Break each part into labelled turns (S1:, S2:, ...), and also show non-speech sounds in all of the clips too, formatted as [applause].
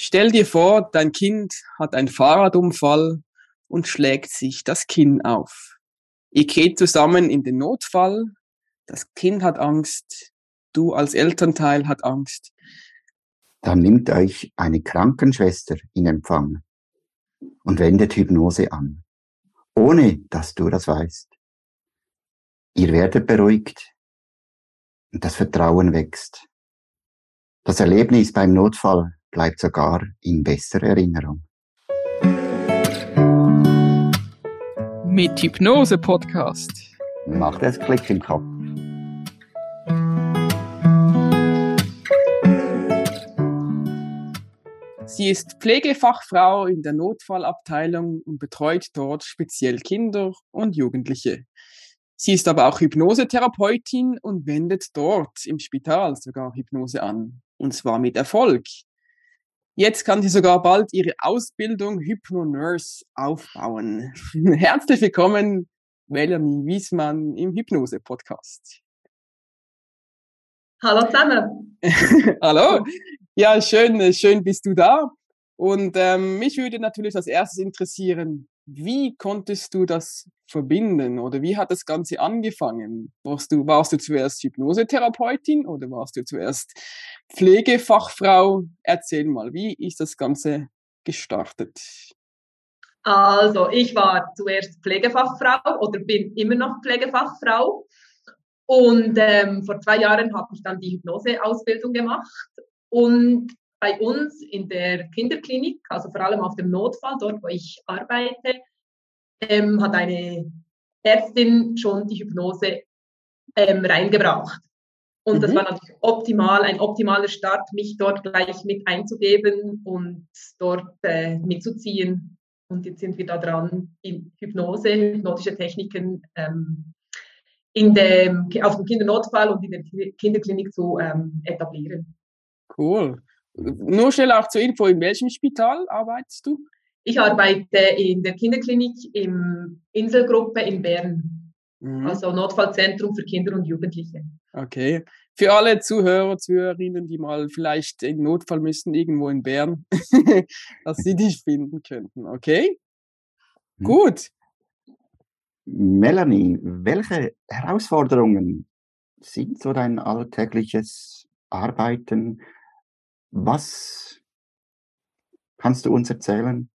S1: Stell dir vor, dein Kind hat einen Fahrradunfall und schlägt sich das Kinn auf. Ihr geht zusammen in den Notfall, das Kind hat Angst, du als Elternteil hat Angst.
S2: Dann nimmt euch eine Krankenschwester in Empfang und wendet Hypnose an, ohne dass du das weißt. Ihr werdet beruhigt und das Vertrauen wächst. Das Erlebnis beim Notfall bleibt sogar in besserer Erinnerung.
S1: Mit Hypnose Podcast.
S2: Macht es Klick im Kopf.
S1: Sie ist Pflegefachfrau in der Notfallabteilung und betreut dort speziell Kinder und Jugendliche. Sie ist aber auch Hypnosetherapeutin und wendet dort im Spital sogar Hypnose an. Und zwar mit Erfolg. Jetzt kann sie sogar bald ihre Ausbildung Hypnonurse aufbauen. [laughs] Herzlich willkommen, Melanie Wiesmann im Hypnose-Podcast.
S3: Hallo zusammen. [laughs]
S1: Hallo. Ja, schön, schön bist du da. Und ähm, mich würde natürlich als erstes interessieren, wie konntest du das verbinden oder wie hat das Ganze angefangen? Warst du, warst du zuerst Hypnosetherapeutin oder warst du zuerst Pflegefachfrau? Erzähl mal, wie ist das Ganze gestartet?
S3: Also, ich war zuerst Pflegefachfrau oder bin immer noch Pflegefachfrau. Und ähm, vor zwei Jahren habe ich dann die Hypnoseausbildung gemacht. Und bei uns in der Kinderklinik, also vor allem auf dem Notfall, dort wo ich arbeite, ähm, hat eine Ärztin schon die Hypnose ähm, reingebracht. Und mhm. das war natürlich optimal, ein optimaler Start, mich dort gleich mit einzugeben und dort äh, mitzuziehen. Und jetzt sind wir da dran, die Hypnose, hypnotische Techniken ähm, in dem, auf dem Kindernotfall und in der Kinderklinik zu ähm, etablieren.
S1: Cool. Nur schnell auch zur Info, in welchem Spital arbeitest du?
S3: Ich arbeite in der Kinderklinik im Inselgruppe in Bern. Mhm. Also Notfallzentrum für Kinder und Jugendliche.
S1: Okay. Für alle Zuhörer, Zuhörerinnen, die mal vielleicht in Notfall müssen, irgendwo in Bern, [laughs] dass sie dich finden könnten. Okay? Mhm. Gut.
S2: Melanie, welche Herausforderungen sind so dein alltägliches Arbeiten? Was kannst du uns erzählen?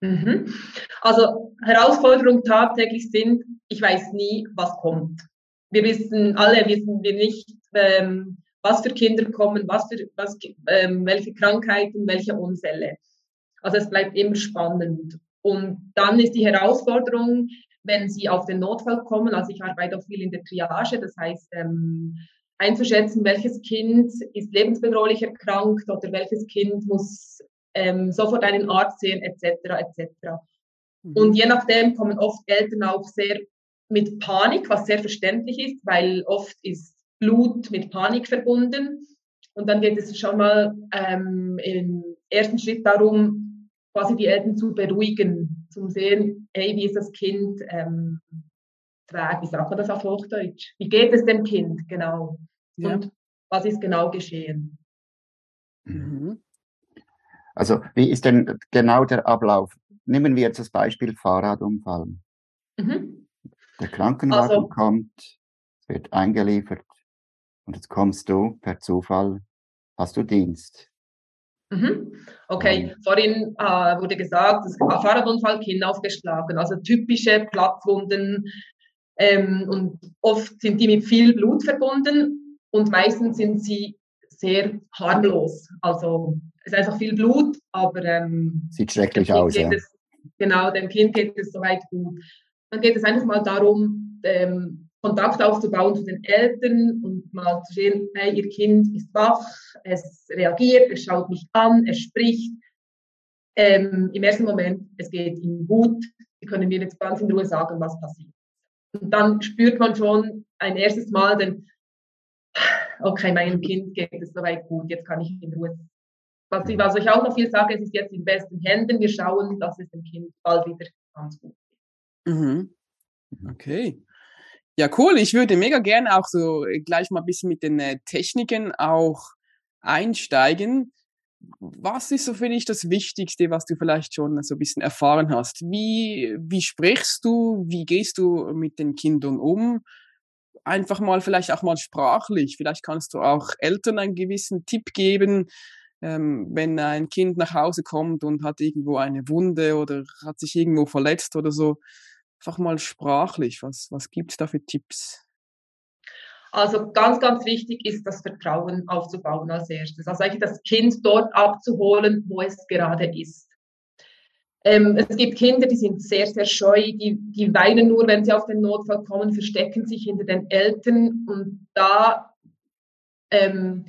S3: Mhm. Also Herausforderungen tagtäglich sind, ich weiß nie, was kommt. Wir wissen alle, wissen wir nicht, ähm, was für Kinder kommen, was für, was, ähm, welche Krankheiten, welche Unfälle. Also es bleibt immer spannend. Und dann ist die Herausforderung, wenn sie auf den Notfall kommen, also ich arbeite auch viel in der Triage, das heißt, ähm, einzuschätzen, welches Kind ist lebensbedrohlich erkrankt oder welches Kind muss ähm, sofort einen Arzt sehen, etc. etc. Mhm. Und je nachdem kommen oft Eltern auch sehr mit Panik, was sehr verständlich ist, weil oft ist Blut mit Panik verbunden. Und dann geht es schon mal ähm, im ersten Schritt darum, quasi die Eltern zu beruhigen, zum sehen, hey, wie ist das Kind ähm, trägt, wie sagt man das auf Hochdeutsch? Wie geht es dem Kind genau? Ja. Und was ist genau geschehen?
S2: Mhm. Also, wie ist denn genau der Ablauf? Nehmen wir jetzt das Beispiel Fahrradunfall. Mhm. Der Krankenwagen also, kommt, es wird eingeliefert und jetzt kommst du per Zufall, hast du Dienst.
S3: Mhm. Okay, vorhin äh, wurde gesagt, das Fahrradunfall, Kinn aufgeschlagen, also typische Platzwunden, ähm, und oft sind die mit viel Blut verbunden und meistens sind sie sehr harmlos. Also es ist einfach viel Blut, aber ähm,
S2: sieht schrecklich aus. Ja.
S3: Es, genau, dem Kind geht es soweit gut. Dann geht es einfach mal darum, ähm, Kontakt aufzubauen zu den Eltern und mal zu sehen, hey, ihr Kind ist wach, es reagiert, es schaut mich an, es spricht. Ähm, Im ersten Moment, es geht ihm gut. Sie können mir jetzt ganz in Ruhe sagen, was passiert. Und dann spürt man schon ein erstes Mal den, okay, meinem Kind geht es soweit gut, jetzt kann ich in Ruhe. Was ich, was ich auch noch viel sage, es ist jetzt in besten Händen. Wir schauen, dass es dem Kind bald wieder ganz gut geht.
S1: Mhm. Okay. Ja, cool. Ich würde mega gerne auch so gleich mal ein bisschen mit den äh, Techniken auch einsteigen. Was ist so, finde ich, das Wichtigste, was du vielleicht schon so ein bisschen erfahren hast? Wie, wie sprichst du? Wie gehst du mit den Kindern um? Einfach mal, vielleicht auch mal sprachlich. Vielleicht kannst du auch Eltern einen gewissen Tipp geben, ähm, wenn ein Kind nach Hause kommt und hat irgendwo eine Wunde oder hat sich irgendwo verletzt oder so. Einfach mal sprachlich. Was, was gibt es da für Tipps?
S3: Also ganz, ganz wichtig ist das Vertrauen aufzubauen als erstes. Also eigentlich das Kind dort abzuholen, wo es gerade ist. Ähm, es gibt Kinder, die sind sehr, sehr scheu, die, die weinen nur, wenn sie auf den Notfall kommen, verstecken sich hinter den Eltern und da ähm,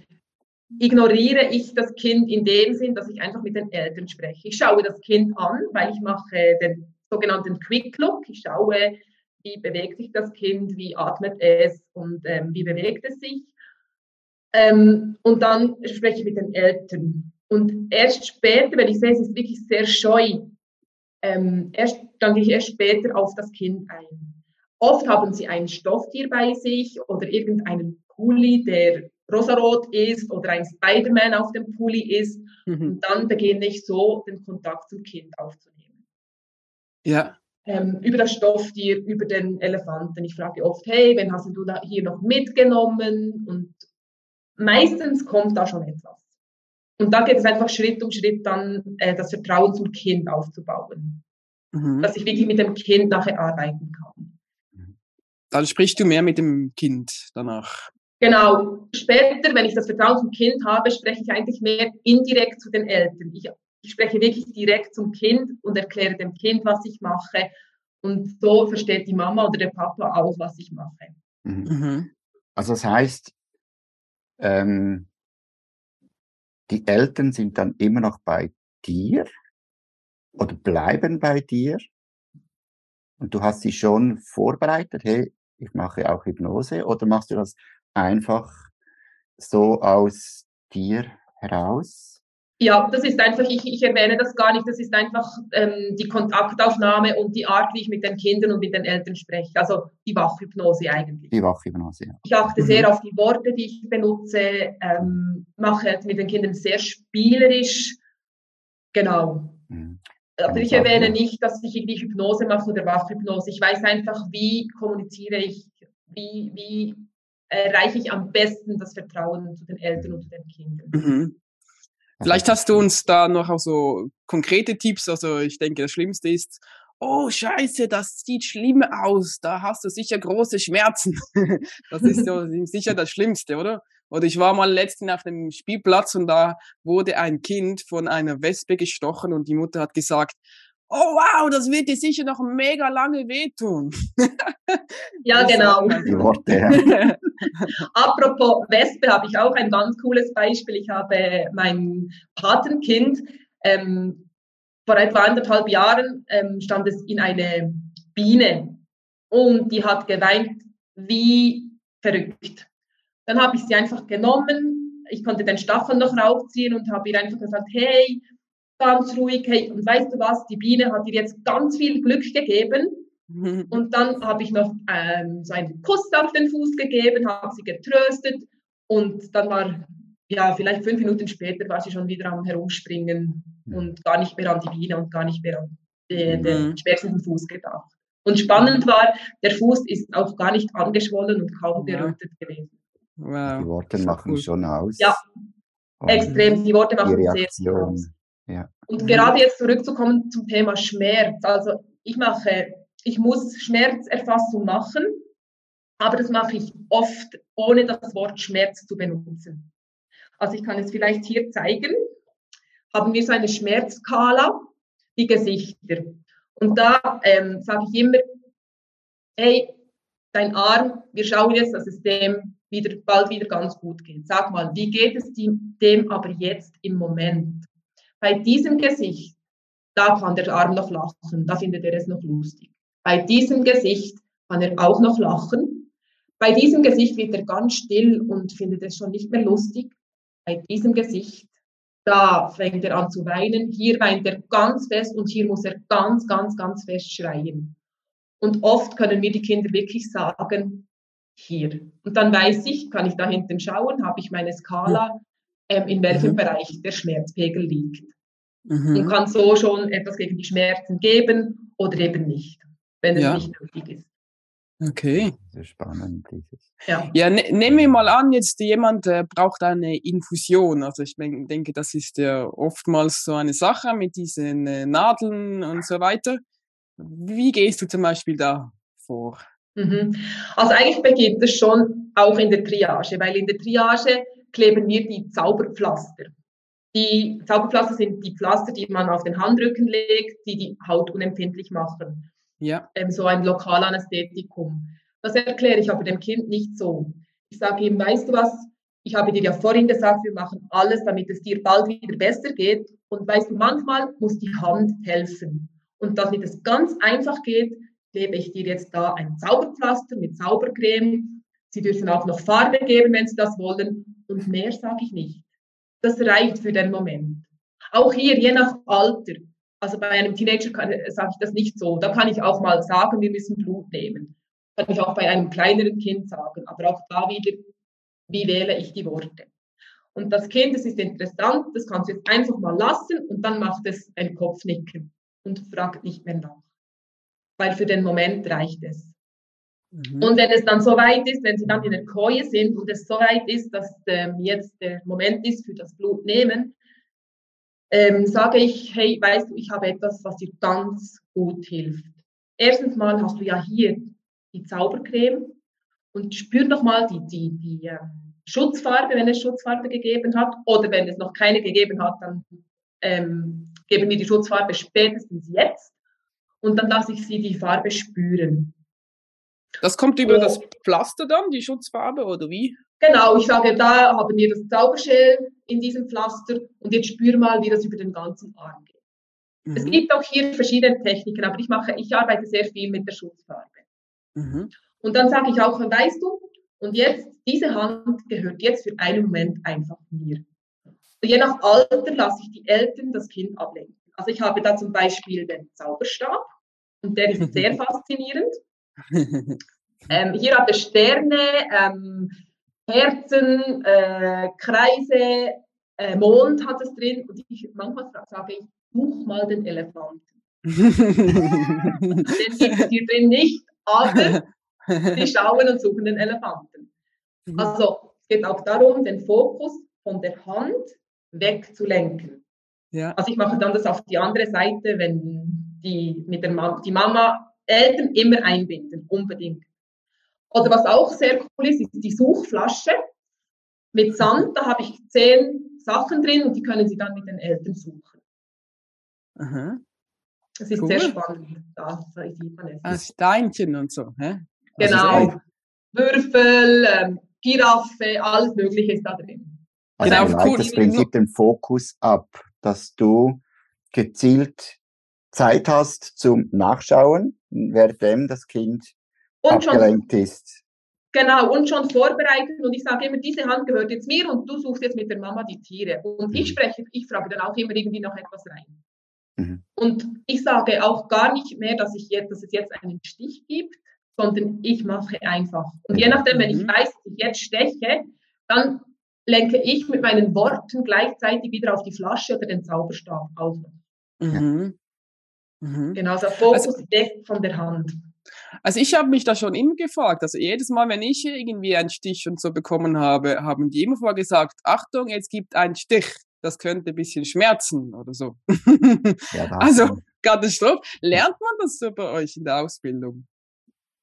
S3: ignoriere ich das Kind in dem Sinn, dass ich einfach mit den Eltern spreche. Ich schaue das Kind an, weil ich mache den sogenannten Quick Look. Ich schaue, wie bewegt sich das Kind, wie atmet es und ähm, wie bewegt es sich. Ähm, und dann spreche ich mit den Eltern. Und erst später, wenn ich sehe, es ist wirklich sehr scheu, ähm, erst, dann gehe ich erst später auf das Kind ein. Oft haben sie ein Stofftier bei sich oder irgendeinen Pulli, der rosarot ist oder ein Spider-Man auf dem Pulli ist. Mhm. Und dann beginne ich so, den Kontakt zum Kind aufzunehmen.
S1: Ja
S3: ähm, über das Stofftier, über den Elefanten. Ich frage oft, hey, wen hast du da hier noch mitgenommen? Und meistens kommt da schon etwas. Und da geht es einfach Schritt um Schritt dann, äh, das Vertrauen zum Kind aufzubauen. Mhm. Dass ich wirklich mit dem Kind nachher arbeiten kann.
S1: Dann sprichst du mehr mit dem Kind danach.
S3: Genau. Später, wenn ich das Vertrauen zum Kind habe, spreche ich eigentlich mehr indirekt zu den Eltern. Ich ich spreche wirklich direkt zum Kind und erkläre dem Kind, was ich mache. Und so versteht die Mama oder der Papa auch, was ich mache.
S2: Mhm. mhm. Also das heißt, ähm, die Eltern sind dann immer noch bei dir oder bleiben bei dir und du hast sie schon vorbereitet, hey, ich mache auch Hypnose oder machst du das einfach so aus dir heraus?
S3: Ja, das ist einfach, ich, ich erwähne das gar nicht, das ist einfach ähm, die Kontaktaufnahme und die Art, wie ich mit den Kindern und mit den Eltern spreche. Also die Wachhypnose eigentlich.
S2: Die Wachhypnose, ja.
S3: Ich achte mhm. sehr auf die Worte, die ich benutze, ähm, mache mit den Kindern sehr spielerisch. Genau. Mhm. Aber ich erwähne nicht, dass ich irgendwie Hypnose mache oder Wachhypnose. Ich weiß einfach, wie kommuniziere ich, wie, wie erreiche ich am besten das Vertrauen zu den Eltern und zu den Kindern.
S1: Mhm. Vielleicht hast du uns da noch auch so konkrete Tipps. Also ich denke, das Schlimmste ist, oh Scheiße, das sieht schlimm aus. Da hast du sicher große Schmerzen. [laughs] das ist so sicher das Schlimmste, oder? Oder ich war mal letztens auf dem Spielplatz und da wurde ein Kind von einer Wespe gestochen und die Mutter hat gesagt, oh wow, das wird dir sicher noch mega lange wehtun. [laughs]
S3: ja, genau. Die Worte, ja. [laughs] Apropos Wespe habe ich auch ein ganz cooles Beispiel. Ich habe mein Patenkind, ähm, vor etwa anderthalb Jahren ähm, stand es in eine Biene und die hat geweint wie verrückt. Dann habe ich sie einfach genommen, ich konnte den Stachel noch raufziehen und habe ihr einfach gesagt, hey, ganz ruhig, hey, und weißt du was, die Biene hat dir jetzt ganz viel Glück gegeben. [laughs] Und dann habe ich noch ähm, so einen Kuss auf den Fuß gegeben, habe sie getröstet und dann war, ja, vielleicht fünf Minuten später war sie schon wieder am Herumspringen und gar nicht mehr an die Biene und gar nicht mehr an den, den schmerzenden Fuß gedacht. Und spannend war, der Fuß ist auch gar nicht angeschwollen und kaum gerötet ja. gewesen.
S2: Wow. Die Worte machen schon aus.
S3: Ja, extrem. Die Worte machen sehr, sehr aus. Ja. Und mhm. gerade jetzt zurückzukommen zum Thema Schmerz. Also ich mache, ich muss Schmerzerfassung machen, aber das mache ich oft ohne das Wort Schmerz zu benutzen. Also ich kann es vielleicht hier zeigen. Haben wir so eine Schmerzskala, die Gesichter. Und da ähm, sage ich immer, hey, dein Arm, wir schauen jetzt, dass es dem wieder, bald wieder ganz gut geht. Sag mal, wie geht es dem aber jetzt im Moment? Bei diesem Gesicht, da kann der Arm noch lachen, da findet er es noch lustig. Bei diesem Gesicht kann er auch noch lachen. Bei diesem Gesicht wird er ganz still und findet es schon nicht mehr lustig. Bei diesem Gesicht, da fängt er an zu weinen. Hier weint er ganz fest und hier muss er ganz, ganz, ganz fest schreien. Und oft können mir die Kinder wirklich sagen, hier. Und dann weiß ich, kann ich da hinten schauen, habe ich meine Skala, ähm, in welchem mhm. Bereich der Schmerzpegel liegt. Mhm. Und kann so schon etwas gegen die Schmerzen geben oder eben nicht, wenn es ja. nicht nötig ist.
S1: Okay.
S2: Sehr spannend.
S1: Ja, ja ne, nehmen wir mal an, jetzt jemand äh, braucht eine Infusion. Also ich denke, das ist ja oftmals so eine Sache mit diesen äh, Nadeln und so weiter. Wie gehst du zum Beispiel da vor?
S3: Mhm. Also eigentlich beginnt es schon auch in der Triage, weil in der Triage kleben wir die Zauberpflaster. Die Zauberpflaster sind die Pflaster, die man auf den Handrücken legt, die die Haut unempfindlich machen. Ja. Ähm, so ein Lokalanästhetikum. Das erkläre ich aber dem Kind nicht so. Ich sage ihm, weißt du was, ich habe dir ja vorhin gesagt, wir machen alles, damit es dir bald wieder besser geht. Und weißt du, manchmal muss die Hand helfen. Und damit es ganz einfach geht, gebe ich dir jetzt da ein Zauberpflaster mit Zaubercreme. Sie dürfen auch noch Farbe geben, wenn Sie das wollen. Und mehr sage ich nicht. Das reicht für den Moment. Auch hier, je nach Alter. Also bei einem Teenager sage ich das nicht so. Da kann ich auch mal sagen, wir müssen Blut nehmen. Kann ich auch bei einem kleineren Kind sagen. Aber auch da wieder, wie wähle ich die Worte? Und das Kind, das ist interessant, das kannst du jetzt einfach mal lassen und dann macht es ein Kopfnicken und fragt nicht mehr nach. Weil für den Moment reicht es. Mhm. Und wenn es dann so weit ist, wenn sie dann in der Koje sind und es so weit ist, dass ähm, jetzt der Moment ist für das Blut nehmen, ähm, sage ich, hey, weißt du, ich habe etwas, was dir ganz gut hilft. Erstens mal hast du ja hier die Zaubercreme und spür doch mal die, die, die äh, Schutzfarbe, wenn es Schutzfarbe gegeben hat oder wenn es noch keine gegeben hat, dann ähm, geben wir die Schutzfarbe spätestens jetzt und dann lasse ich sie die Farbe spüren.
S1: Das kommt über oh. das Pflaster dann, die Schutzfarbe oder wie?
S3: Genau, ich sage, da haben wir das Zauberschell in diesem Pflaster und jetzt spür mal, wie das über den ganzen Arm geht. Mhm. Es gibt auch hier verschiedene Techniken, aber ich mache, ich arbeite sehr viel mit der Schutzfarbe. Mhm. Und dann sage ich auch, weißt du, und jetzt, diese Hand gehört jetzt für einen Moment einfach mir. Je nach Alter lasse ich die Eltern das Kind ablenken. Also ich habe da zum Beispiel den Zauberstab und der ist [laughs] sehr faszinierend. [laughs] Ähm, hier hat er Sterne, ähm, Herzen, äh, Kreise, äh, Mond hat es drin und ich manchmal sage ich, such mal den Elefanten. den gibt es hier drin nicht, aber [laughs] die schauen und suchen den Elefanten. Mhm. Also es geht auch darum, den Fokus von der Hand wegzulenken. Ja. Also ich mache dann das auf die andere Seite, wenn die mit der Ma die Mama Eltern immer einbinden, unbedingt. Oder was auch sehr cool ist, ist die Suchflasche mit Sand. Da habe ich zehn Sachen drin und die können Sie dann mit den Eltern suchen. Aha. Das ist cool. sehr spannend. Da
S1: sieht man es. Ah, Steinchen und so. Hä?
S3: Genau. Würfel, ähm, Giraffe, alles Mögliche ist da drin.
S2: Also genau, cool. das Prinzip den Fokus ab, dass du gezielt Zeit hast zum Nachschauen, währenddem das Kind und abgelenkt schon, ist.
S3: Genau, und schon vorbereiten. Und ich sage immer, diese Hand gehört jetzt mir und du suchst jetzt mit der Mama die Tiere. Und mhm. ich spreche, ich frage dann auch immer irgendwie noch etwas rein. Mhm. Und ich sage auch gar nicht mehr, dass, ich jetzt, dass es jetzt einen Stich gibt, sondern ich mache einfach. Und je nachdem, wenn ich mhm. weiß, dass ich jetzt steche, dann lenke ich mit meinen Worten gleichzeitig wieder auf die Flasche oder den Zauberstab aus. Mhm. Mhm. Genau, also Fokus also, weg von der Hand.
S1: Also ich habe mich da schon immer gefragt. Also jedes Mal, wenn ich irgendwie einen Stich und so bekommen habe, haben die immer vorgesagt, Achtung, jetzt gibt ein Stich. Das könnte ein bisschen schmerzen oder so. Ja, [laughs] also Katastrophe. Lernt man das so bei euch in der Ausbildung?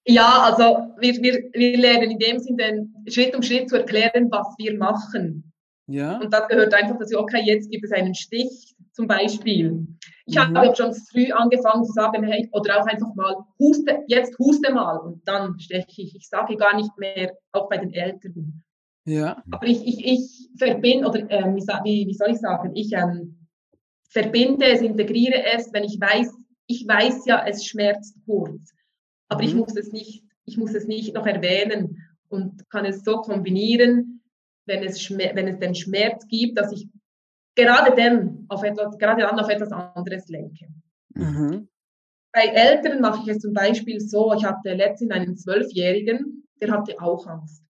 S3: Ja, also wir, wir, wir lernen in dem Sinne Schritt um Schritt zu erklären, was wir machen. Ja. Und das gehört einfach dazu, okay, jetzt gibt es einen Stich zum Beispiel. Ich mhm. habe schon früh angefangen zu sagen, hey, oder auch einfach mal, huste, jetzt huste mal und dann steche ich. Ich sage gar nicht mehr, auch bei den Eltern. Ja. Aber ich, ich, ich verbinde, oder ähm, wie, wie soll ich sagen, ich ähm, verbinde es, integriere es, wenn ich weiß, ich weiß ja, es schmerzt kurz, aber mhm. ich muss es nicht, ich muss es nicht noch erwähnen und kann es so kombinieren, wenn es, wenn es den Schmerz gibt, dass ich gerade dann auf etwas, gerade dann auf etwas anderes lenke. Mhm. Bei Eltern mache ich es zum Beispiel so, ich hatte letztens einen Zwölfjährigen, der hatte auch Angst.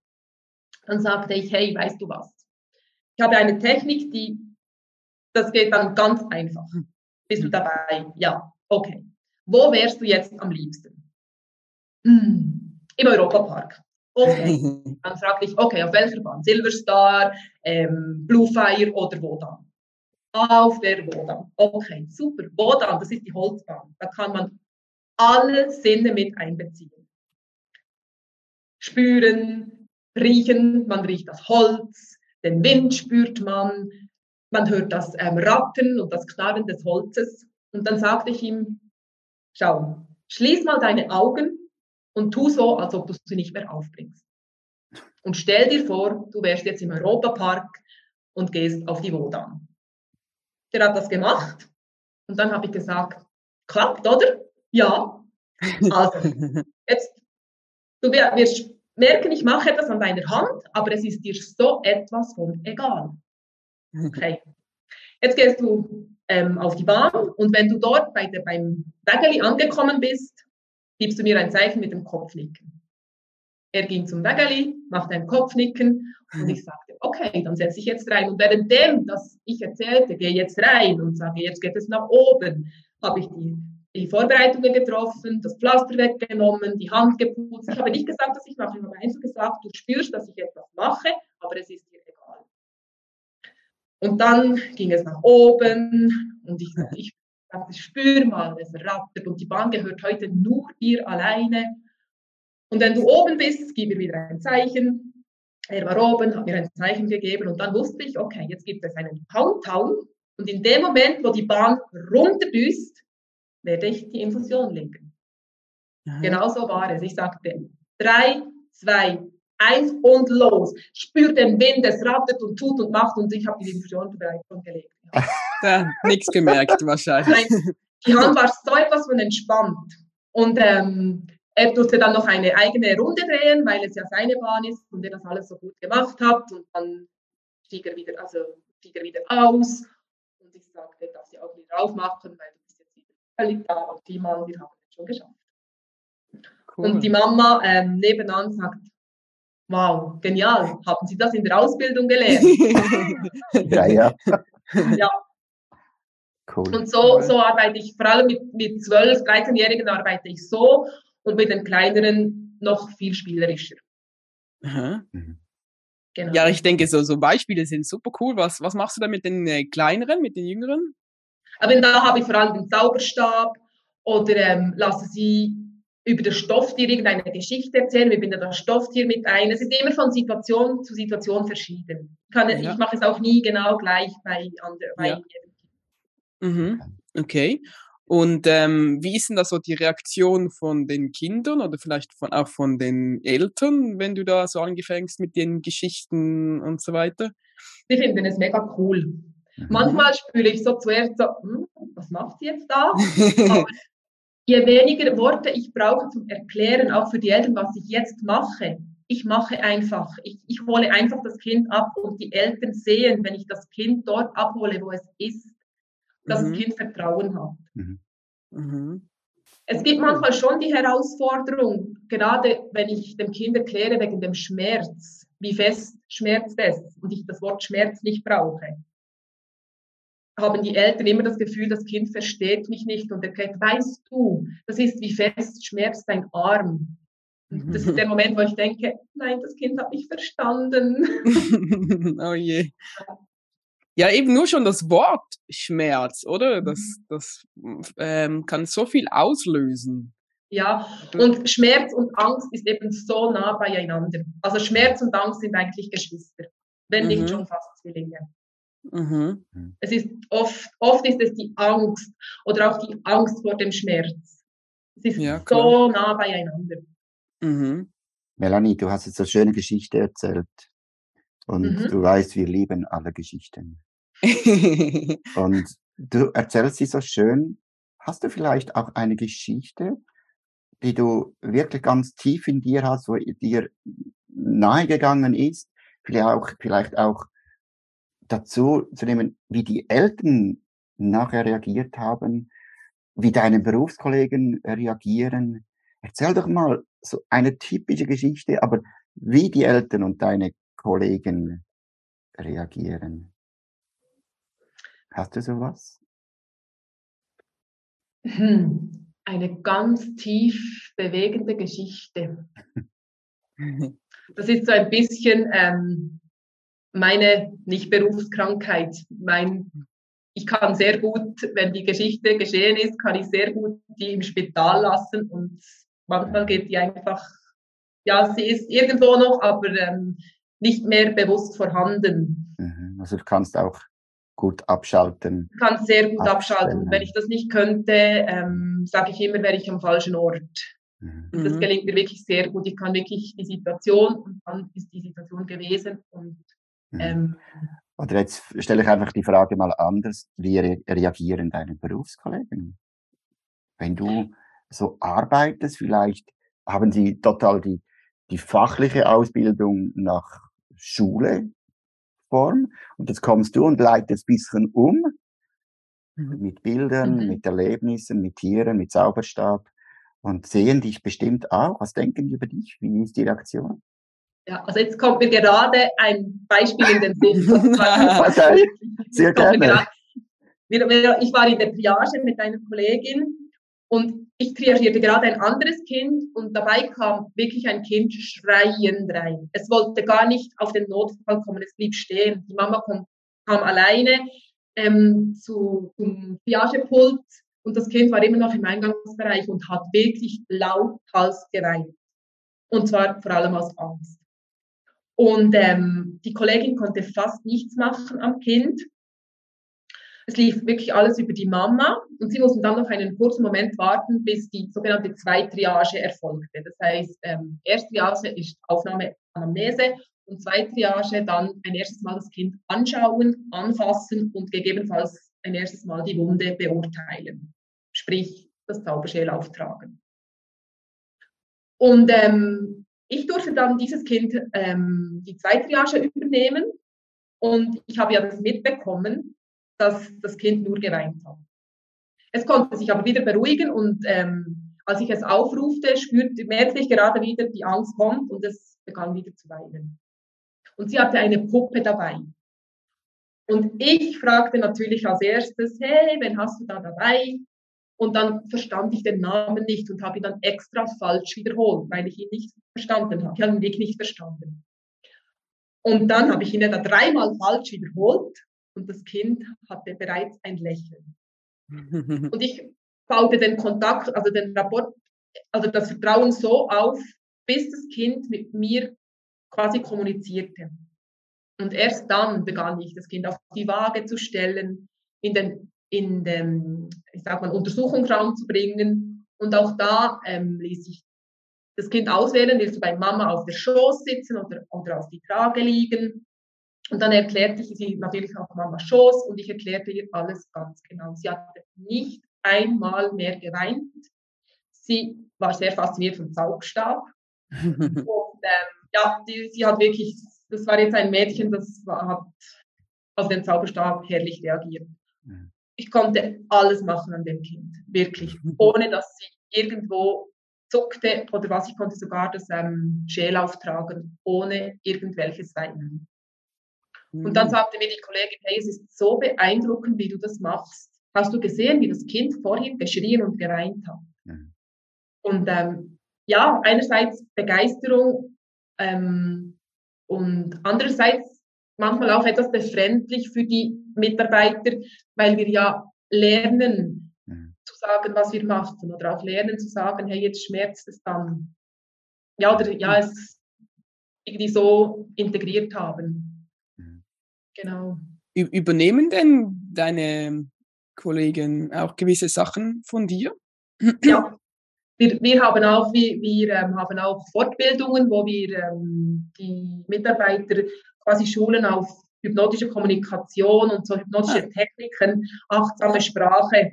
S3: Dann sagte ich, hey, weißt du was? Ich habe eine Technik, die, das geht dann ganz einfach. Bist du dabei? Ja, okay. Wo wärst du jetzt am liebsten? Hm, Im Europapark. Okay. [laughs] Dann frage ich, okay, auf welcher Bahn? Silverstar, ähm, Bluefire oder wo dann? Auf der Wodan. Okay, super. Wodan, das ist die Holzbahn. Da kann man alle Sinne mit einbeziehen. Spüren, riechen, man riecht das Holz, den Wind spürt man, man hört das ähm, Rattern und das Knarren des Holzes. Und dann sagte ich ihm, schau, schließ mal deine Augen und tu so, als ob du sie nicht mehr aufbringst. Und stell dir vor, du wärst jetzt im Europapark und gehst auf die Wodan. Der hat das gemacht und dann habe ich gesagt, klappt, oder? Ja. Also, [laughs] jetzt, du wirst merken, ich mache etwas an deiner Hand, aber es ist dir so etwas von egal. Okay. Jetzt gehst du ähm, auf die Bahn und wenn du dort bei der, beim Wägeli angekommen bist, gibst du mir ein Zeichen mit dem Kopfnicken. Er ging zum Wägeli, machte ein Kopfnicken und ich sagte, okay, dann setze ich jetzt rein. Und währenddem, dass ich erzählte, gehe jetzt rein und sage, jetzt geht es nach oben, habe ich die, die Vorbereitungen getroffen, das Pflaster weggenommen, die Hand geputzt. Ich habe nicht gesagt, dass ich mache, ich habe einfach gesagt, du spürst, dass ich etwas mache, aber es ist dir egal. Und dann ging es nach oben und ich, ich sagte, spür mal, es rattert und die Bahn gehört heute nur dir alleine. Und wenn du oben bist, gib mir wieder ein Zeichen. Er war oben, hat mir ein Zeichen gegeben und dann wusste ich, okay, jetzt gibt es einen Countdown und in dem Moment, wo die Bahn runterdüst, werde ich die Infusion legen. Mhm. Genau so war es. Ich sagte, drei, zwei, eins und los. Spür den Wind, es rattert und tut und macht und ich habe die Infusion bereits schon gelegt.
S1: Ja, nichts gemerkt wahrscheinlich.
S3: Nein, die Hand war so etwas von entspannt. Und ähm, er durfte dann noch eine eigene Runde drehen, weil es ja seine Bahn ist und er das alles so gut gemacht hat. Und dann stieg er wieder, also stieg er wieder aus. Und ich sagte, darf sie auch wieder aufmachen, weil du bist jetzt wieder völlig da auf die Mann, wir haben es schon geschafft. Cool. Und die Mama ähm, nebenan sagt, wow, genial, haben Sie das in der Ausbildung gelernt? [laughs] [laughs]
S2: ja, ja. [laughs]
S3: ja. Cool. Und so, so arbeite ich, vor allem mit, mit 12, 13-Jährigen arbeite ich so und mit den kleineren noch viel spielerischer.
S1: Aha. Mhm. Genau. Ja, ich denke, so, so Beispiele sind super cool. Was, was machst du da mit den äh, kleineren, mit den jüngeren?
S3: Aber da habe ich vor allem den Zauberstab oder ähm, lasse sie über das Stofftier irgendeine Geschichte erzählen. Wir binden das Stofftier mit ein. Es ist immer von Situation zu Situation verschieden. Ich, kann, ja. ich mache es auch nie genau gleich bei anderen. Ja.
S1: Mhm. Okay. Und ähm, wie ist denn da so die Reaktion von den Kindern oder vielleicht von, auch von den Eltern, wenn du da so angefängst mit den Geschichten und so weiter?
S3: Sie finden es mega cool. Mhm. Manchmal spüre ich so zuerst so, hm, was macht sie jetzt da? [laughs] Aber je weniger Worte ich brauche zum Erklären, auch für die Eltern, was ich jetzt mache, ich mache einfach, ich, ich hole einfach das Kind ab und die Eltern sehen, wenn ich das Kind dort abhole, wo es ist, dass mhm. das Kind Vertrauen hat. Mhm. Mhm. Es gibt manchmal schon die Herausforderung, gerade wenn ich dem Kind erkläre wegen dem Schmerz, wie fest schmerzt es und ich das Wort Schmerz nicht brauche, haben die Eltern immer das Gefühl, das Kind versteht mich nicht und erklärt, weißt du, das ist wie fest schmerzt dein Arm. Das ist der [laughs] Moment, wo ich denke, nein, das Kind hat mich verstanden. [laughs]
S1: oh je. Ja, eben nur schon das Wort Schmerz, oder? Das, mhm. das ähm, kann so viel auslösen.
S3: Ja, und Schmerz und Angst ist eben so nah beieinander. Also Schmerz und Angst sind eigentlich Geschwister, wenn mhm. nicht schon fast Zwillinge. Mhm. Es ist oft, oft ist es die Angst oder auch die Angst vor dem Schmerz. Es ist ja, so nah beieinander.
S2: Mhm. Melanie, du hast jetzt eine schöne Geschichte erzählt. Und mhm. du weißt, wir lieben alle Geschichten. [laughs] und du erzählst sie so schön. Hast du vielleicht auch eine Geschichte, die du wirklich ganz tief in dir hast, wo dir nahegegangen ist? Vielleicht auch, vielleicht auch dazu zu nehmen, wie die Eltern nachher reagiert haben, wie deine Berufskollegen reagieren. Erzähl doch mal so eine typische Geschichte, aber wie die Eltern und deine Kollegen reagieren? Hast du sowas?
S3: Hm, eine ganz tief bewegende Geschichte. [laughs] Das ist so ein bisschen ähm, meine Nicht-Berufskrankheit. Mein, ich kann sehr gut, wenn die Geschichte geschehen ist, kann ich sehr gut die im Spital lassen und manchmal geht die einfach, ja, sie ist irgendwo noch, aber ähm, nicht mehr bewusst vorhanden.
S2: Mhm. Also du kannst auch gut abschalten.
S3: Ich kann sehr gut abschalten. abschalten. Wenn ich das nicht könnte, ähm, sage ich immer, wäre ich am falschen Ort. Mhm. Das gelingt mir wirklich sehr gut. Ich kann wirklich die Situation und dann ist die Situation gewesen. Und,
S2: mhm. ähm, Oder jetzt stelle ich einfach die Frage mal anders. Wie re reagieren deine Berufskollegen? Wenn du so arbeitest, vielleicht haben sie total die, die fachliche Ausbildung nach Schule Form und jetzt kommst du und leitest ein bisschen um mhm. mit Bildern, mhm. mit Erlebnissen, mit Tieren, mit Zauberstab und sehen dich bestimmt auch. Was denken die über dich? Wie ist die Reaktion?
S3: Ja, also jetzt kommt mir gerade ein Beispiel in den Sinn. [laughs] [laughs]
S2: okay. Sehr gerne.
S3: Ich war in der Triage mit einer Kollegin und ich triagierte gerade ein anderes Kind und dabei kam wirklich ein Kind schreiend rein. Es wollte gar nicht auf den Notfall kommen, es blieb stehen. Die Mama kam, kam alleine ähm, zu, zum Triagepult und das Kind war immer noch im Eingangsbereich und hat wirklich lauthals geweint. Und zwar vor allem aus Angst. Und ähm, die Kollegin konnte fast nichts machen am Kind. Es lief wirklich alles über die Mama und sie mussten dann noch einen kurzen Moment warten, bis die sogenannte Zweitriage erfolgte. Das heißt, ähm, Erstriage ist Aufnahme Anamnese und Zweitriage dann ein erstes Mal das Kind anschauen, anfassen und gegebenenfalls ein erstes Mal die Wunde beurteilen, sprich das Zauberschäl auftragen. Und ähm, ich durfte dann dieses Kind ähm, die Zweitriage übernehmen und ich habe ja das mitbekommen dass das Kind nur geweint hat. Es konnte sich aber wieder beruhigen und ähm, als ich es aufrufte, spürte, merkte ich gerade wieder, die Angst kommt und es begann wieder zu weinen. Und sie hatte eine Puppe dabei. Und ich fragte natürlich als erstes, hey, wen hast du da dabei? Und dann verstand ich den Namen nicht und habe ihn dann extra falsch wiederholt, weil ich ihn nicht verstanden habe. Ich habe ihn wirklich nicht verstanden. Und dann habe ich ihn da dreimal falsch wiederholt und das Kind hatte bereits ein Lächeln. [laughs] und ich baute den Kontakt, also den Rapport, also das Vertrauen so auf, bis das Kind mit mir quasi kommunizierte. Und erst dann begann ich, das Kind auf die Waage zu stellen, in den, in den ich sag mal, Untersuchungsraum zu bringen. Und auch da ähm, ließ ich das Kind auswählen, willst du bei Mama auf der Schoß sitzen oder, oder auf die Trage liegen. Und dann erklärte ich sie natürlich auf Mamas Schoß und ich erklärte ihr alles ganz genau. Sie hatte nicht einmal mehr geweint. Sie war sehr fasziniert vom Zaugstab. [laughs] und ähm, ja, die, sie hat wirklich, das war jetzt ein Mädchen, das war, hat auf den Zauberstab herrlich reagiert. Ich konnte alles machen an dem Kind, wirklich, ohne dass sie irgendwo zuckte oder was. Ich konnte sogar das ähm, Schäl auftragen, ohne irgendwelches Weinen. Und dann mhm. sagte mir die Kollegin, hey, es ist so beeindruckend, wie du das machst. Hast du gesehen, wie das Kind vorhin geschrien und geweint hat? Mhm. Und ähm, ja, einerseits Begeisterung ähm, und andererseits manchmal auch etwas befremdlich für die Mitarbeiter, weil wir ja lernen mhm. zu sagen, was wir machen oder auch lernen zu sagen, hey, jetzt schmerzt es dann. Ja, oder ja, mhm. es irgendwie so integriert haben. Genau.
S1: Übernehmen denn deine Kollegen auch gewisse Sachen von dir?
S3: Ja, wir, wir haben auch, wir, wir ähm, haben auch Fortbildungen, wo wir ähm, die Mitarbeiter quasi schulen auf hypnotische Kommunikation und so hypnotische. Techniken, achtsame Sprache.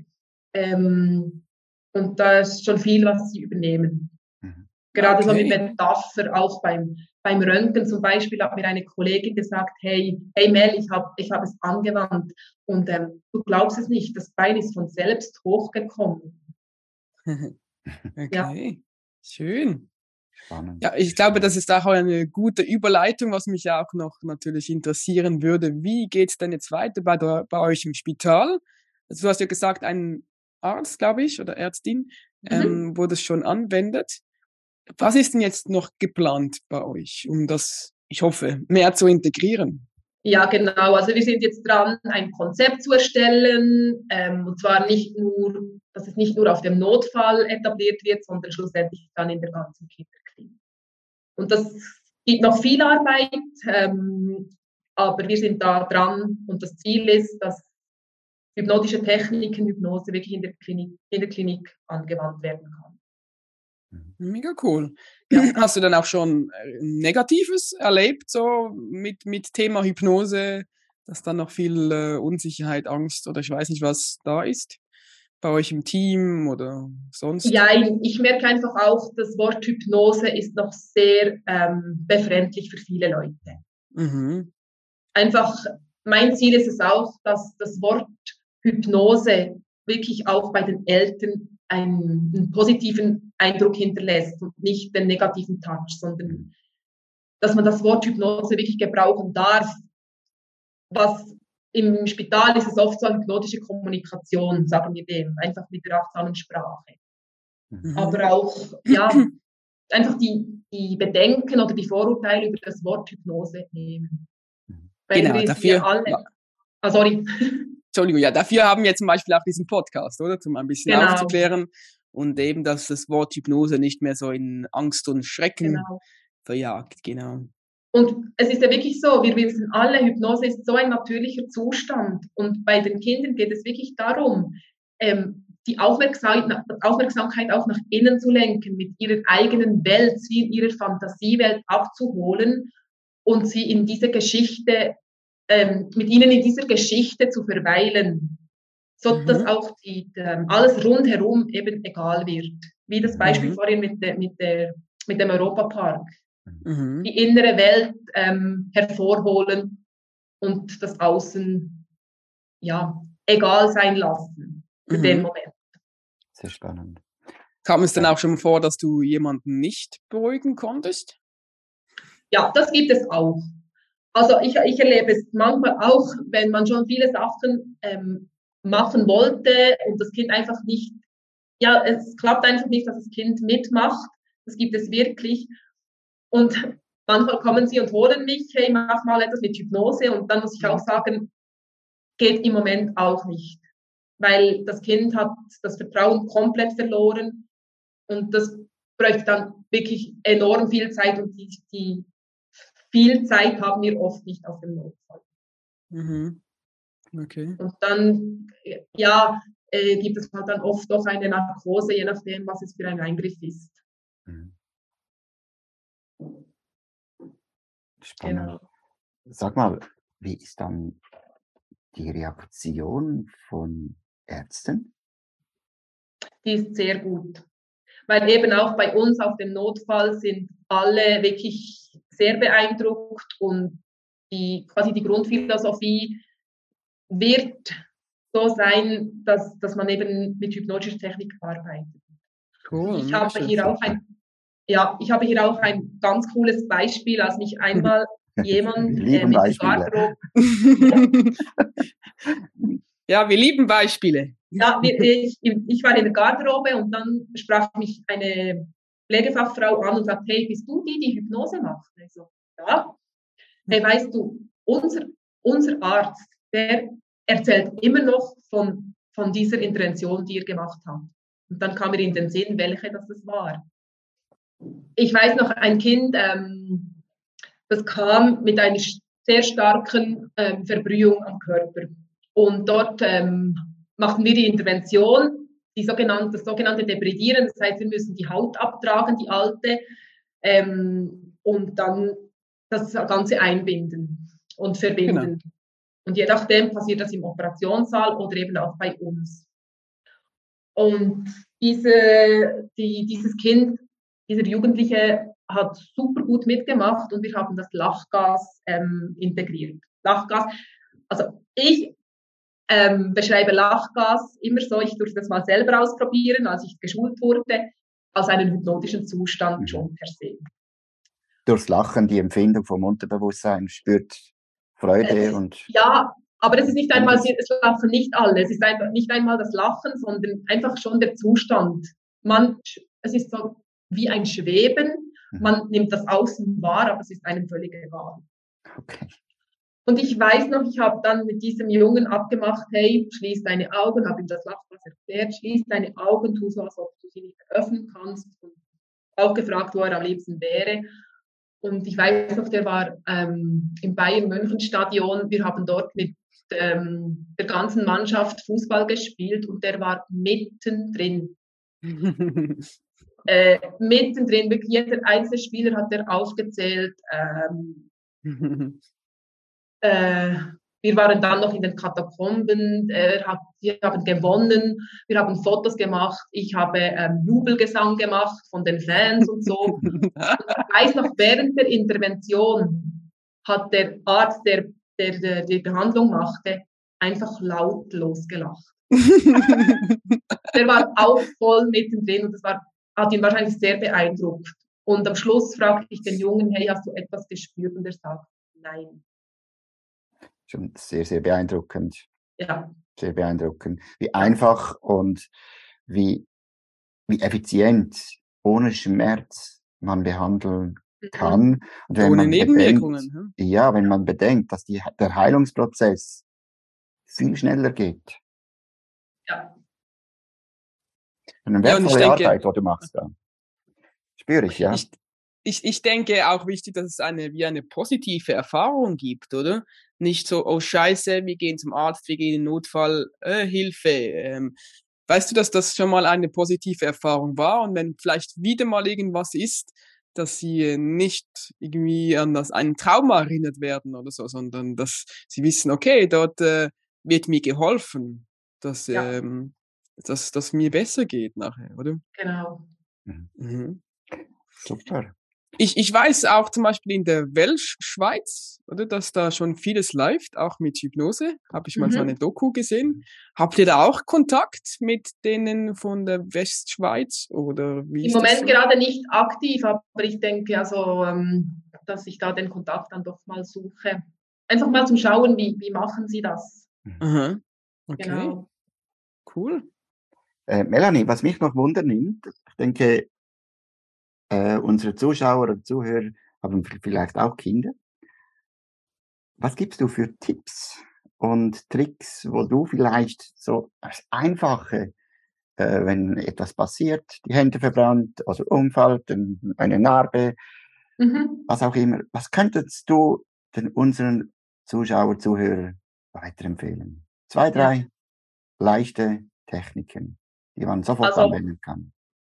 S3: Ähm, und da ist schon viel, was sie übernehmen. Mhm. Gerade okay. so mit Metapher, auch beim beim Röntgen zum Beispiel hat mir eine Kollegin gesagt, hey, hey Mel, ich habe ich hab es angewandt und ähm, du glaubst es nicht, das Bein ist von selbst hochgekommen. [laughs]
S1: okay, ja. schön. Spannend. Ja, ich glaube, das ist auch eine gute Überleitung, was mich auch noch natürlich interessieren würde. Wie geht es denn jetzt weiter bei, der, bei euch im Spital? Also du hast ja gesagt, ein Arzt, glaube ich, oder Ärztin, mhm. ähm, wo das schon anwendet. Was ist denn jetzt noch geplant bei euch, um das, ich hoffe, mehr zu integrieren?
S3: Ja, genau. Also wir sind jetzt dran, ein Konzept zu erstellen, ähm, und zwar nicht nur, dass es nicht nur auf dem Notfall etabliert wird, sondern schlussendlich dann in der ganzen Kinderklinik. Und das gibt noch viel Arbeit, ähm, aber wir sind da dran und das Ziel ist, dass hypnotische Techniken, Hypnose wirklich in der Klinik, in der Klinik angewandt werden kann.
S1: Mega cool. Ja, [clears throat] hast du dann auch schon äh, Negatives erlebt, so mit, mit Thema Hypnose, dass dann noch viel äh, Unsicherheit, Angst oder ich weiß nicht, was da ist? Bei euch im Team oder sonst?
S3: Ja, ich merke einfach auch, das Wort Hypnose ist noch sehr ähm, befremdlich für viele Leute. Mhm. Einfach, mein Ziel ist es auch, dass das Wort Hypnose wirklich auch bei den Eltern einen, einen positiven Eindruck hinterlässt und nicht den negativen Touch, sondern dass man das Wort Hypnose wirklich gebrauchen darf. Was im Spital ist es oft so eine hypnotische Kommunikation, sagen wir dem, einfach mit der achtsamen Sprache. Mhm. Aber auch, ja, einfach die, die Bedenken oder die Vorurteile über das Wort Hypnose nehmen.
S1: Weil genau, dafür. Alle, ah, sorry. Entschuldigung, ja, dafür haben wir zum Beispiel auch diesen Podcast, oder? Um ein bisschen genau. aufzuklären und eben, dass das Wort Hypnose nicht mehr so in Angst und Schrecken genau. verjagt, genau.
S3: Und es ist ja wirklich so, wir wissen alle, Hypnose ist so ein natürlicher Zustand. Und bei den Kindern geht es wirklich darum, ähm, die Aufmerksamkeit, Aufmerksamkeit auch nach innen zu lenken, mit ihrer eigenen Welt, sie in ihrer Fantasiewelt abzuholen und sie in diese Geschichte ähm, mit ihnen in dieser Geschichte zu verweilen, so dass mhm. auch die, ähm, alles rundherum eben egal wird. Wie das Beispiel mhm. vorhin mit, der, mit, der, mit dem Europapark. Mhm. Die innere Welt ähm, hervorholen und das Außen ja, egal sein lassen für mhm. den Moment.
S2: Sehr spannend.
S1: Kam es denn auch schon vor, dass du jemanden nicht beruhigen konntest?
S3: Ja, das gibt es auch. Also ich, ich erlebe es manchmal auch, wenn man schon viele Sachen ähm, machen wollte und das Kind einfach nicht, ja, es klappt einfach nicht, dass das Kind mitmacht. Das gibt es wirklich. Und manchmal kommen sie und holen mich, hey, mach mal etwas mit Hypnose. Und dann muss ich auch sagen, geht im Moment auch nicht. Weil das Kind hat das Vertrauen komplett verloren. Und das bräuchte dann wirklich enorm viel Zeit und die, die viel Zeit haben wir oft nicht auf dem Notfall. Mhm. Okay. Und dann, ja, äh, gibt es halt dann oft doch eine Narkose, je nachdem, was es für ein Eingriff ist. Mhm.
S2: Spannend. Genau. Sag mal, wie ist dann die Reaktion von Ärzten?
S3: Die ist sehr gut. Weil eben auch bei uns auf dem Notfall sind alle wirklich sehr beeindruckt und die, quasi die Grundphilosophie wird so sein, dass, dass man eben mit hypnotischer Technik arbeitet. Cool, ich habe hier auch ein, ja, ich habe hier auch ein ganz cooles Beispiel, als mich einmal [laughs] jemand äh, mit Garderobe. [laughs]
S1: ja, wir lieben Beispiele.
S3: Ja, ich, ich war in der Garderobe und dann sprach mich eine Pflegefachfrau an und sagt, hey, bist du die, die Hypnose macht? Ich so, ja. Hey, weißt du, unser, unser Arzt, der erzählt immer noch von, von dieser Intervention, die er gemacht hat. Und dann kam mir in den Sinn, welche das war. Ich weiß noch, ein Kind, ähm, das kam mit einer sehr starken ähm, Verbrühung am Körper. Und dort ähm, machten wir die Intervention die sogenannte, das sogenannte Debridieren. Das heißt, wir müssen die Haut abtragen, die alte, ähm, und dann das Ganze einbinden und verbinden. Genau. Und je nachdem passiert das im Operationssaal oder eben auch bei uns. Und diese, die, dieses Kind, dieser Jugendliche hat super gut mitgemacht und wir haben das Lachgas ähm, integriert. Lachgas, also ich ähm, beschreibe Lachgas immer so, ich durfte das mal selber ausprobieren, als ich geschult wurde. als einen hypnotischen Zustand mhm. schon per se.
S2: Durchs Lachen die Empfindung vom Unterbewusstsein spürt Freude
S3: es,
S2: und.
S3: Ja, aber es ist nicht einmal, es lachen nicht alle, es ist einfach nicht einmal das Lachen, sondern einfach schon der Zustand. Man, es ist so wie ein Schweben, mhm. man nimmt das Außen wahr, aber es ist einem völlig egal. Okay. Und ich weiß noch, ich habe dann mit diesem Jungen abgemacht, hey, schließ deine Augen, habe ihm das Lachwas erklärt, schließ deine Augen, tu so, als ob du sie nicht öffnen kannst. Und auch gefragt, wo er am liebsten wäre. Und ich weiß noch, der war ähm, im Bayern-München-Stadion. Wir haben dort mit ähm, der ganzen Mannschaft Fußball gespielt und der war mittendrin. [laughs] äh, mittendrin, wirklich jeder einzelne Spieler hat er aufgezählt. Ähm, [laughs] äh, wir waren dann noch in den Katakomben, äh, hab, wir haben gewonnen, wir haben Fotos gemacht, ich habe ähm, Jubelgesang gemacht von den Fans und so. und [laughs] ich weiß noch, während der Intervention hat der Arzt, der, der, der die Behandlung machte, einfach lautlos gelacht. [laughs] der war auch voll mittendrin und das war, hat ihn wahrscheinlich sehr beeindruckt. Und am Schluss fragte ich den Jungen, hey, hast du etwas gespürt? Und er sagt, nein
S2: schon sehr, sehr beeindruckend.
S3: Ja.
S2: Sehr beeindruckend. Wie einfach und wie, wie effizient, ohne Schmerz man behandeln mhm. kann. Und wenn
S1: ohne Nebenwirkungen.
S2: Bedenkt, ja, wenn man bedenkt, dass die, der Heilungsprozess viel schneller geht.
S3: Ja.
S2: Eine wertvolle ja, Arbeit, was du machst da. Spüre ich, ja.
S1: Ich, ich, ich denke auch wichtig, dass es eine, wie eine positive Erfahrung gibt, oder? Nicht so, oh Scheiße, wir gehen zum Arzt, wir gehen in Notfall, äh, Hilfe. Ähm, weißt du, dass das schon mal eine positive Erfahrung war und wenn vielleicht wieder mal irgendwas ist, dass sie nicht irgendwie an das einen Trauma erinnert werden oder so, sondern dass sie wissen, okay, dort äh, wird mir geholfen, dass, ja. ähm, dass, dass mir besser geht nachher, oder?
S3: Genau. Mhm.
S2: mhm. Super.
S1: Ich, ich weiß auch zum Beispiel in der Welsch-Schweiz, oder, dass da schon vieles läuft, auch mit Hypnose. Habe ich mal mhm. so eine Doku gesehen. Habt ihr da auch Kontakt mit denen von der Westschweiz oder wie?
S3: Im Moment so? gerade nicht aktiv, aber ich denke also, ähm, dass ich da den Kontakt dann doch mal suche. Einfach mal zum Schauen, wie, wie machen sie das.
S1: Mhm. Aha. Okay. Genau. Cool.
S2: Äh, Melanie, was mich noch wundernimmt, ich denke, äh, unsere Zuschauer und Zuhörer haben vielleicht auch Kinder. Was gibst du für Tipps und Tricks, wo du vielleicht so als einfache, äh, wenn etwas passiert, die Hände verbrannt, also Unfall, eine Narbe, mhm. was auch immer, was könntest du den unseren Zuschauer, Zuhörer weiterempfehlen? Zwei, drei ja. leichte Techniken, die man sofort also, anwenden kann.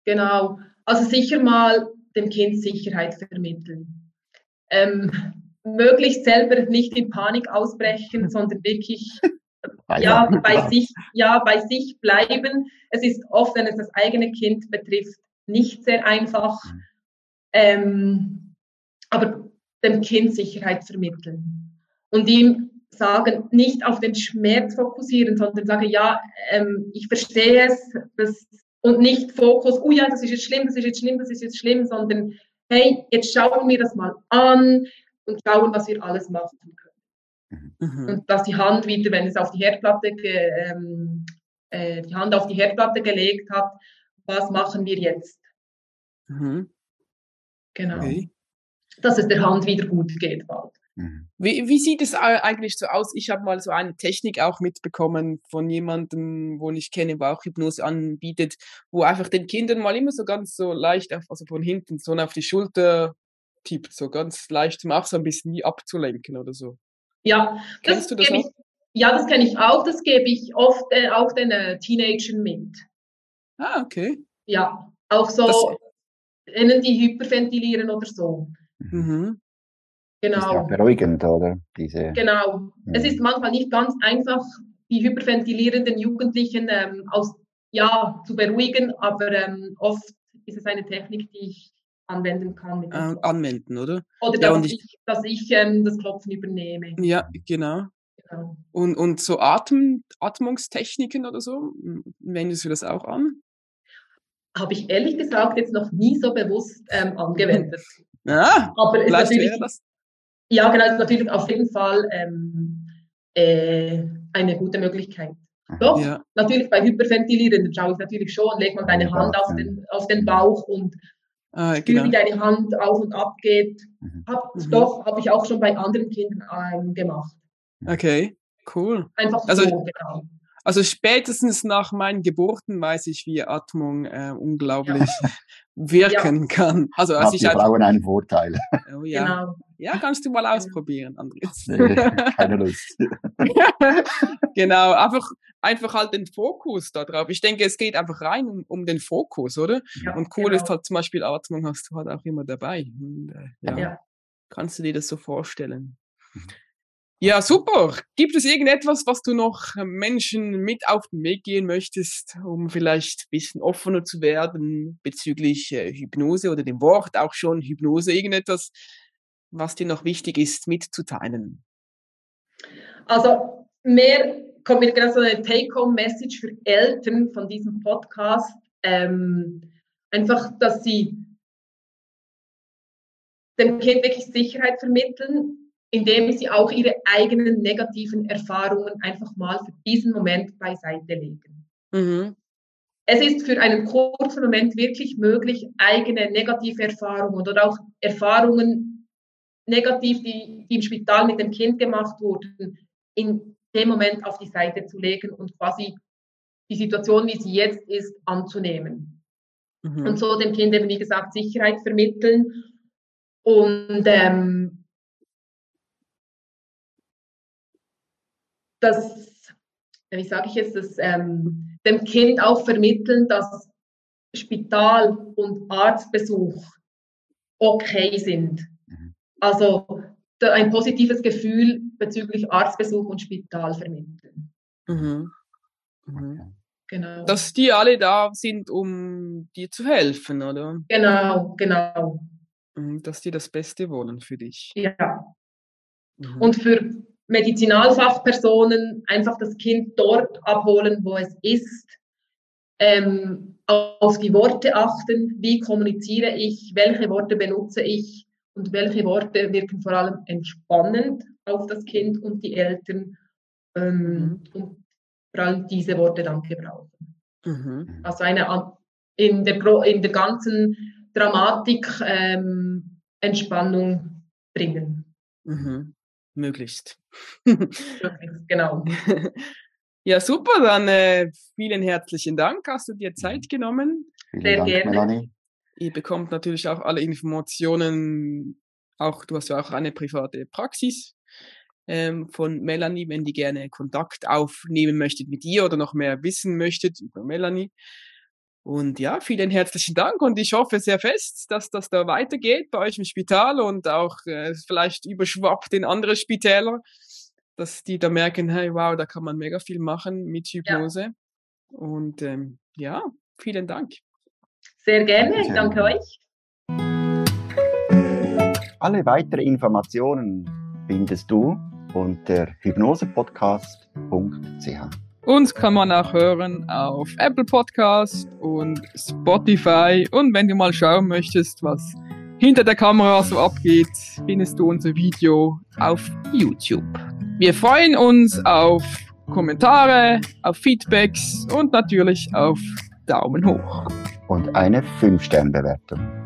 S3: Genau. Also sicher mal dem Kind Sicherheit vermitteln. Ähm, möglichst selber nicht in Panik ausbrechen, [laughs] sondern wirklich ja, bei sich, ja, bei sich bleiben. Es ist oft, wenn es das eigene Kind betrifft, nicht sehr einfach. Mhm. Ähm, aber dem Kind Sicherheit vermitteln und ihm sagen, nicht auf den Schmerz fokussieren, sondern sagen, ja, ähm, ich verstehe es, das und nicht Fokus, oh ja, das ist jetzt schlimm, das ist jetzt schlimm, das ist jetzt schlimm, sondern hey, jetzt schauen wir das mal an und schauen, was wir alles machen können. Mhm. Und dass die Hand wieder, wenn es auf die Herdplatte, ähm, äh, die Hand auf die Herdplatte gelegt hat, was machen wir jetzt? Mhm. Genau. Okay. Dass es der Hand wieder gut geht bald.
S1: Mhm. Wie, wie sieht es eigentlich so aus? Ich habe mal so eine Technik auch mitbekommen von jemandem, wo ich kenne, wo auch Hypnose anbietet, wo einfach den Kindern mal immer so ganz so leicht, auf, also von hinten so auf die Schulter tippt, so ganz leicht, um auch so ein bisschen abzulenken oder so.
S3: Ja,
S1: Kennst das du das
S3: auch? Ich, ja, das kenne ich auch. Das gebe ich oft äh, auch den äh, Teenagern mit.
S1: Ah, okay.
S3: Ja, auch so, denen die hyperventilieren oder so.
S2: Mhm. Genau. Ist ja beruhigend, oder?
S3: Diese, genau. Mhm. Es ist manchmal nicht ganz einfach, die hyperventilierenden Jugendlichen ähm, aus, ja, zu beruhigen, aber ähm, oft ist es eine Technik, die ich anwenden kann. Mit
S1: äh, anwenden, oder?
S3: Oder ja, dass ich, ich, dass ich ähm, das Klopfen übernehme.
S1: Ja, genau. genau. Und, und so Atem, Atmungstechniken oder so, wendest du das auch an?
S3: habe ich ehrlich gesagt jetzt noch nie so bewusst ähm, angewendet.
S1: Ja, [laughs]
S3: Aber ist
S1: vielleicht
S3: natürlich,
S1: wäre das.
S3: Ja, genau, ist natürlich auf jeden Fall ähm, äh, eine gute Möglichkeit. Doch,
S1: Ja.
S3: natürlich bei Hyperventilieren schaue ich natürlich schon, leg mal deine Hand auf den, auf den Bauch und
S1: Ah,
S3: spür,
S1: genau.
S3: wie deine Hand auf und ab geht.
S2: Mhm.
S3: Hab,
S1: Mhm.
S3: Doch, habe ich auch schon bei anderen Kindern ähm, gemacht.
S1: Okay, cool.
S3: Einfach
S1: Also-
S3: so, genau.
S1: Also spätestens nach meinen Geburten weiß ich, wie Atmung äh, unglaublich [laughs] wirken kann. Also als
S2: Habt
S1: ich
S2: die
S1: einfach,
S2: Frauen einen Vorteil.
S1: oh, ja.
S3: Genau.
S1: ja, kannst du mal ausprobieren, Andreas.
S2: Nee, Keine Lust. [laughs] [laughs]
S1: genau, einfach, einfach halt den Fokus da drauf. Ich denke, es geht einfach rein um, um den Fokus, oder?
S3: Ja,
S1: Und cool ist
S3: genau.
S1: halt zum Beispiel Atmung hast du halt auch immer dabei. Und, äh, ja.
S3: Ja.
S1: Kannst du dir das so vorstellen? Ja, super. Gibt es irgendetwas, was du noch Menschen mit auf den Weg gehen möchtest, um vielleicht ein bisschen offener zu werden bezüglich äh, Hypnose oder dem Wort auch schon Hypnose? Irgendetwas, was dir noch wichtig ist, mitzuteilen?
S3: Also mehr kommt mir gerade so eine Take-Home-Message für Eltern von diesem Podcast. Ähm, einfach, dass sie dem Kind wirklich Sicherheit vermitteln, indem sie auch ihre eigenen negativen Erfahrungen einfach mal für diesen Moment beiseite legen.
S1: Mhm.
S3: Es ist für einen kurzen Moment wirklich möglich, eigene negative Erfahrungen oder auch Erfahrungen negativ, die, die im Spital mit dem Kind gemacht wurden, in dem Moment auf die Seite zu legen und quasi die Situation, wie sie jetzt ist, anzunehmen.
S1: Mhm.
S3: Und so dem Kind eben, wie gesagt, Sicherheit vermitteln und ähm, das, wie sage ich jetzt, das, ähm, dem Kind auch vermitteln, dass Spital- und Arztbesuch okay sind.
S2: Mhm.
S3: Also ein positives Gefühl bezüglich Arztbesuch und Spital vermitteln.
S1: Mhm. Mhm.
S3: Genau.
S1: Dass die alle da sind, um dir zu helfen, oder?
S3: genau, genau.
S1: Mhm, Dass die das Beste wollen für dich.
S3: Ja.
S1: Mhm.
S3: Und für Medizinalfachpersonen einfach das Kind dort abholen, wo es ist. Ähm, auf die Worte achten, wie kommuniziere ich, welche Worte benutze ich und welche Worte wirken vor allem entspannend auf das Kind und die Eltern ähm, und vor allem diese Worte dann gebrauchen.
S1: Mhm.
S3: Also eine an- in der, in der ganzen Dramatik ähm, Entspannung bringen.
S1: Mhm. Möglichst.
S3: Möglichst, Genau. [laughs]
S1: ja, super. Dann äh, vielen herzlichen Dank. Hast du dir Zeit genommen?
S2: Vielen
S3: Sehr
S2: Dank,
S3: gerne.
S2: Melanie.
S1: Ihr bekommt natürlich auch alle Informationen. Auch du hast ja auch eine private Praxis ähm, von Melanie, wenn die gerne Kontakt aufnehmen möchtet mit ihr oder noch mehr wissen möchtet über Melanie. Und ja, vielen herzlichen Dank und ich hoffe sehr fest, dass das da weitergeht bei euch im Spital und auch äh, vielleicht überschwappt in andere Spitäler, dass die da merken, hey, wow, da kann man mega viel machen mit Hypnose. Und ähm, ja, vielen Dank.
S3: Sehr gerne.
S2: Danke
S3: Ich danke euch.
S2: Alle weitere Informationen findest du unter hypnosepodcast.ch.
S1: Uns kann man auch hören auf Apple Podcast und Spotify. Und wenn du mal schauen möchtest, was hinter der Kamera so abgeht, findest du unser Video auf YouTube. Wir freuen uns auf Kommentare, auf Feedbacks und natürlich auf Daumen hoch.
S2: und eine 5-Sterne-Bewertung.